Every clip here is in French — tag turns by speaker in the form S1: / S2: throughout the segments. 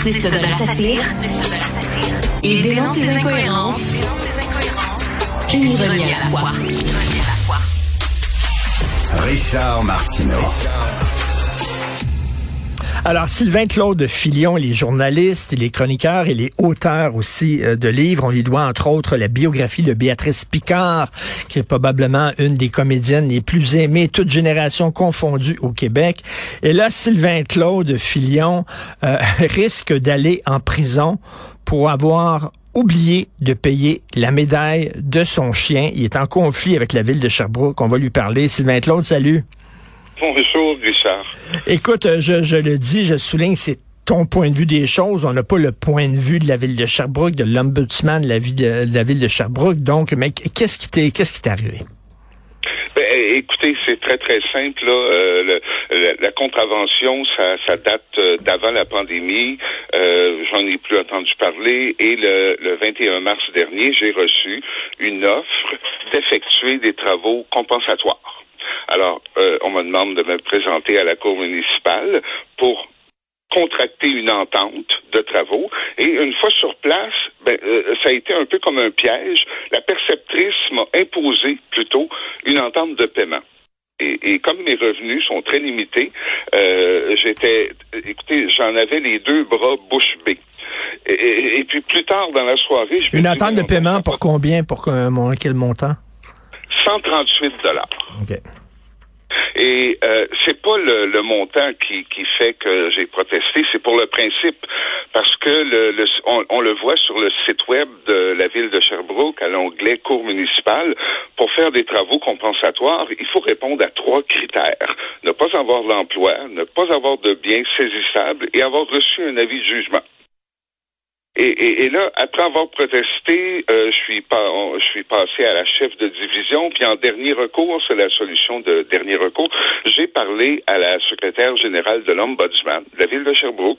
S1: artiste de la satire. Il dénonce les incohérences et ironie à la fois.
S2: Richard Martineau.
S3: Alors, Sylvain Claude Filion, les journalistes, les chroniqueurs et les auteurs aussi euh, de livres, on lui doit entre autres la biographie de Béatrice Picard, qui est probablement une des comédiennes les plus aimées, toutes générations confondues au Québec. Et là, Sylvain Claude Filion euh, risque d'aller en prison pour avoir oublié de payer la médaille de son chien. Il est en conflit avec la ville de Sherbrooke. On va lui parler. Sylvain Claude, salut.
S4: Bonjour, Richard.
S3: Écoute, euh, je, je le dis, je souligne, c'est ton point de vue des choses. On n'a pas le point de vue de la ville de Sherbrooke, de l'ombudsman de la ville de, de la ville de Sherbrooke. Donc, mais qu'est-ce qui t'est qu'est-ce qui t'est arrivé?
S4: Ben, écoutez, c'est très très simple. Là. Euh, le, la, la, contravention, ça, ça date euh, d'avant la pandémie. Euh, J'en ai plus entendu parler. Et le, le 21 mars dernier, j'ai reçu une offre d'effectuer des travaux compensatoires. Alors, euh, on me demande de me présenter à la cour municipale pour contracter une entente de travaux. Et une fois sur place, ben, euh, ça a été un peu comme un piège. La perceptrice m'a imposé plutôt une entente de paiement. Et, et, comme mes revenus sont très limités, euh, j'étais, écoutez, j'en avais les deux bras bouche bée. Et, et, puis plus tard dans la soirée, je
S3: une entente de paiement pour combien, pour quel montant?
S4: 138 dollars.
S3: Okay.
S4: Et euh, c'est pas le, le, montant qui, qui fait que j'ai protesté, c'est pour le principe, parce que le, le on, on, le voit sur le site web de la ville de Sherbrooke à l'onglet cours municipal. Pour faire des travaux compensatoires, il faut répondre à trois critères ne pas avoir d'emploi, ne pas avoir de biens saisissables et avoir reçu un avis de jugement. Et, et, et, là, après avoir protesté, euh, je suis pas, je suis passé à la chef de division, puis en dernier recours, c'est la solution de dernier recours. J'ai parlé à la secrétaire générale de l'ombudsman de la ville de Sherbrooke,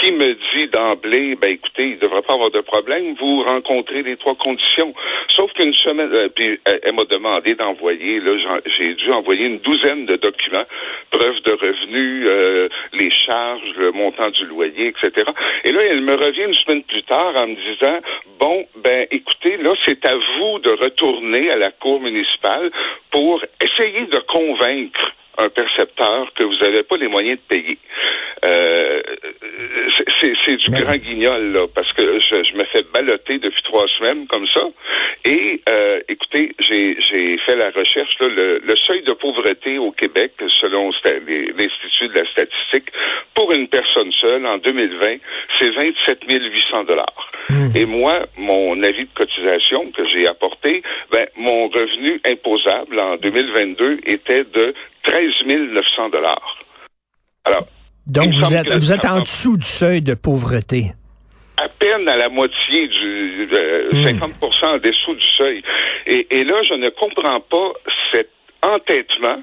S4: qui me dit d'emblée, ben écoutez, il ne devrait pas avoir de problème, vous rencontrez les trois conditions. Sauf qu'une semaine, euh, puis elle, m'a demandé d'envoyer, là, j'ai dû envoyer une douzaine de documents, preuves de revenus, euh, les charges, le montant du loyer, etc. Et là, elle me revient une semaine plus tard en me disant bon ben écoutez là c'est à vous de retourner à la cour municipale pour essayer de convaincre un percepteur que vous n'avez pas les moyens de payer. Euh, c'est du grand guignol, là, parce que je, je, me fais balloter depuis trois semaines comme ça. Et euh, écoutez, j'ai fait la recherche, là, le, le, seuil de pauvreté au Québec, selon l'Institut de la statistique, pour une personne seule en 2020, c'est 27 800 dollars. Mmh. Et moi, mon avis de cotisation que j'ai apporté, ben, mon revenu imposable en 2022 était de 13 900 dollars. Alors,
S3: donc vous êtes, vous êtes en dessous du seuil de pauvreté.
S4: À peine à la moitié du euh, mmh. 50% en dessous du seuil. Et, et, là, je ne comprends pas cet entêtement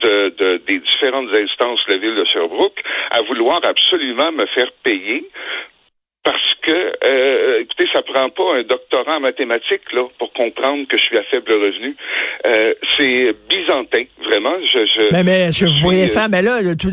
S4: de, de, des différentes instances de la ville de Sherbrooke à vouloir absolument me faire payer parce que, euh, écoutez, ça prend pas un doctorat en mathématiques là pour comprendre que je suis à faible revenu. Euh, c'est byzantin, vraiment. Je, je,
S3: mais, mais je, je pourrais faire, mais là, tout,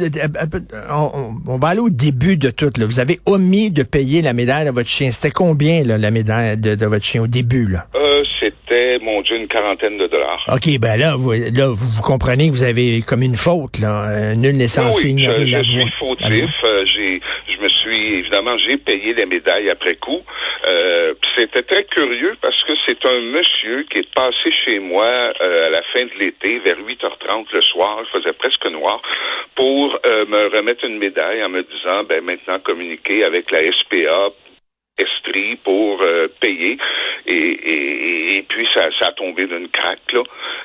S3: on, on, va aller au début de tout. Là. Vous avez omis de payer la médaille de votre chien. C'était combien là, la médaille de, de, votre chien au début là?
S4: Euh, C'était, mon Dieu, une quarantaine de dollars.
S3: Ok, ben là, vous, là, vous, vous comprenez que vous avez comme une faute là. nul n'est censé
S4: oui,
S3: ignorer
S4: je,
S3: la
S4: je suis fautif. j'ai évidemment j'ai payé les médailles après coup. Euh, c'était très curieux parce que c'est un monsieur qui est passé chez moi euh, à la fin de l'été vers 8h30 le soir, il faisait presque noir, pour euh, me remettre une médaille en me disant ben maintenant communiquer avec la SPA Estrie pour payer et, puis ça, ça a tombé d'une craque là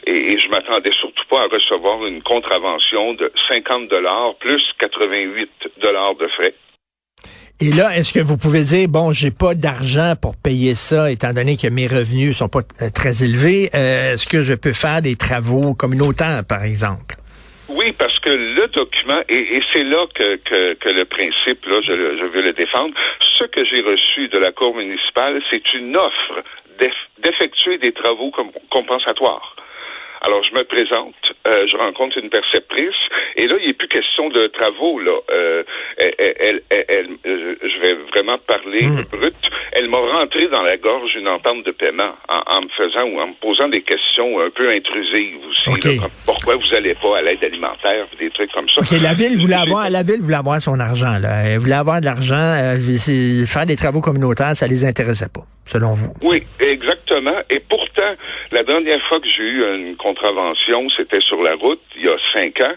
S4: et, et je m'attendais surtout pas à recevoir une contravention de 50 dollars plus 88 dollars de frais.
S3: Et là, est-ce que vous pouvez dire, bon, j'ai pas d'argent pour payer ça, étant donné que mes revenus sont pas très élevés, euh, est-ce que je peux faire des travaux communautaires, par exemple?
S4: Oui, parce que le document, et, c'est là que, que, que, le principe, là, je, je veux le défendre, ce que j'ai reçu de la Cour municipale, c'est une offre d'effectuer des travaux compensatoires. Alors, je me présente, euh, je rencontre une perceptrice, et là, il n'est plus question de travaux, là. Euh, elle, elle, je vais vraiment parler hmm. brut. Elle m'a rentré dans la gorge une entente de paiement en, me faisant ou en me posant des questions un peu intrusives aussi. pourquoi vous allez pas à l'aide alimentaire, des trucs comme ça.
S3: La ville voulait avoir, la ville voulait avoir son argent, là. Elle voulait avoir de l'argent, faire des travaux communautaires, ça les intéressait pas, selon vous.
S4: Oui, exactement. Et pourtant, la dernière fois que j'ai eu une contravention, c'était sur la route, il y a cinq ans.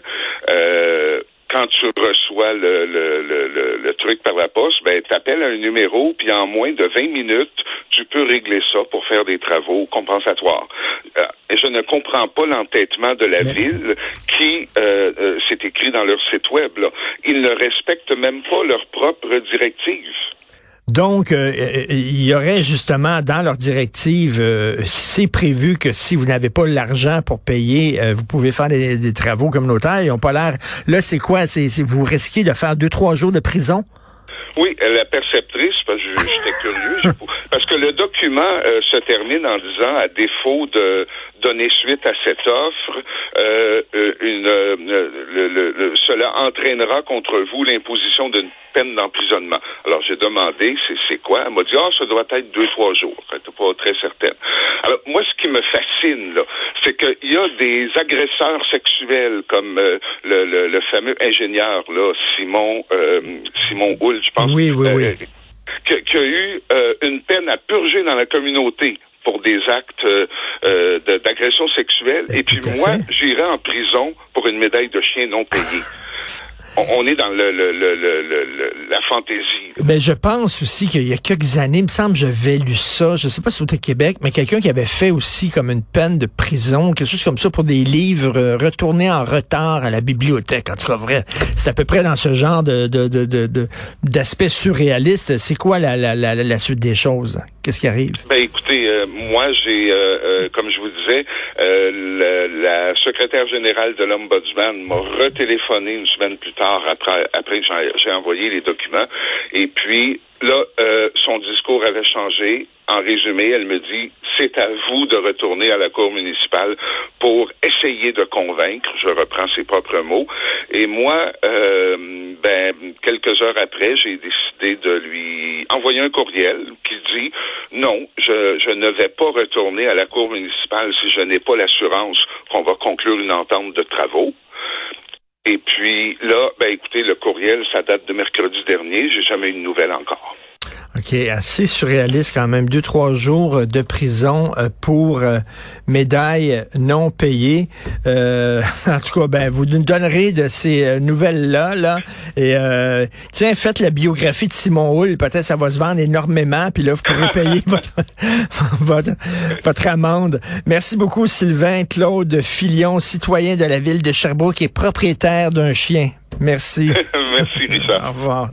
S4: Euh, quand tu reçois le, le, le, le, truc par la poste, ben, t'appelles un numéro, puis en moins de 20 minutes, tu peux régler ça pour faire des travaux compensatoires. Euh, et je ne comprends pas l'entêtement de la ville qui, euh, euh, c'est écrit dans leur site web, là. ils ne respectent même pas leurs propres directives.
S3: Donc, euh, euh, il y aurait justement dans leur directive, euh, c'est prévu que si vous n'avez pas l'argent pour payer, vous pouvez faire des, travaux communautaires. Ils n'ont pas l'air. Là, c'est quoi? C'est vous risquez de faire deux trois jours de prison?
S4: Oui, la perceptrice, parce que j'étais curieux, parce que le document se termine en disant, à défaut de donner suite à cette offre, une, cela entraînera contre vous l'imposition d'une peine d'emprisonnement. Alors, j'ai demandé, c'est quoi? Elle m'a dit, ah, ça doit être deux, trois jours. Elle n'était pas très certaine. Alors, moi, ce qui me fascine, là, c'est qu'il y a des agresseurs sexuels comme euh, le, le, fameux ingénieur, là, Simon, euh, Simon Hull, je pense.
S3: Oui, oui, oui. Euh,
S4: qui, a eu une peine à purger dans la communauté pour des actes d'agression sexuelle. Ben, Et puis moi, j'irai en prison pour une médaille de chien non payée on est dans le, le, le, la fantaisie.
S3: Ben, je pense aussi qu'il y a quelques années, il me semble, j'avais lu ça, je sais pas si c'était Québec, mais quelqu'un qui avait fait aussi comme une peine de prison, quelque chose comme ça pour des livres euh, retournés en retard à la bibliothèque. En tout cas, vrai, c'est à peu près dans ce genre de, de, de, d'aspect surréaliste. C'est quoi la, la, la, la, suite des choses? Qu'est-ce qui arrive?
S4: Ben, écoutez, euh, moi, j'ai, euh, comme je vous disais, la, secrétaire générale de l'Ombudsman m'a retéléphoné une semaine plus tard après, après que j'ai envoyé les documents. Et puis, là, euh, son discours avait changé. En résumé, elle me dit, c'est à vous de retourner à la cour municipale pour essayer de convaincre. Je reprends ses propres mots. Et moi, euh, ben, quelques heures après, j'ai décidé de lui envoyer un courriel qui dit, non, je, je ne vais pas retourner à la cour municipale si je n'ai pas l'assurance qu'on va conclure une entente de travaux. Et puis là, ben écoutez, le courriel, ça date de mercredi dernier. J'ai jamais eu de nouvelles encore.
S3: OK, assez surréaliste quand même. Deux, trois jours de prison euh, pour euh, médaille non payée. Euh, en tout cas, ben, vous nous donnerez de ces nouvelles-là. Là, et tiens, faites la biographie de Simon Hull. Peut-être ça va se vendre énormément. Puis là, vous pourrez payer votre, votre, votre, amende. Merci beaucoup, Sylvain Claude Filion, citoyen de la ville de Sherbrooke et propriétaire d'un chien. Merci.
S4: Merci, Richard.
S3: Au revoir.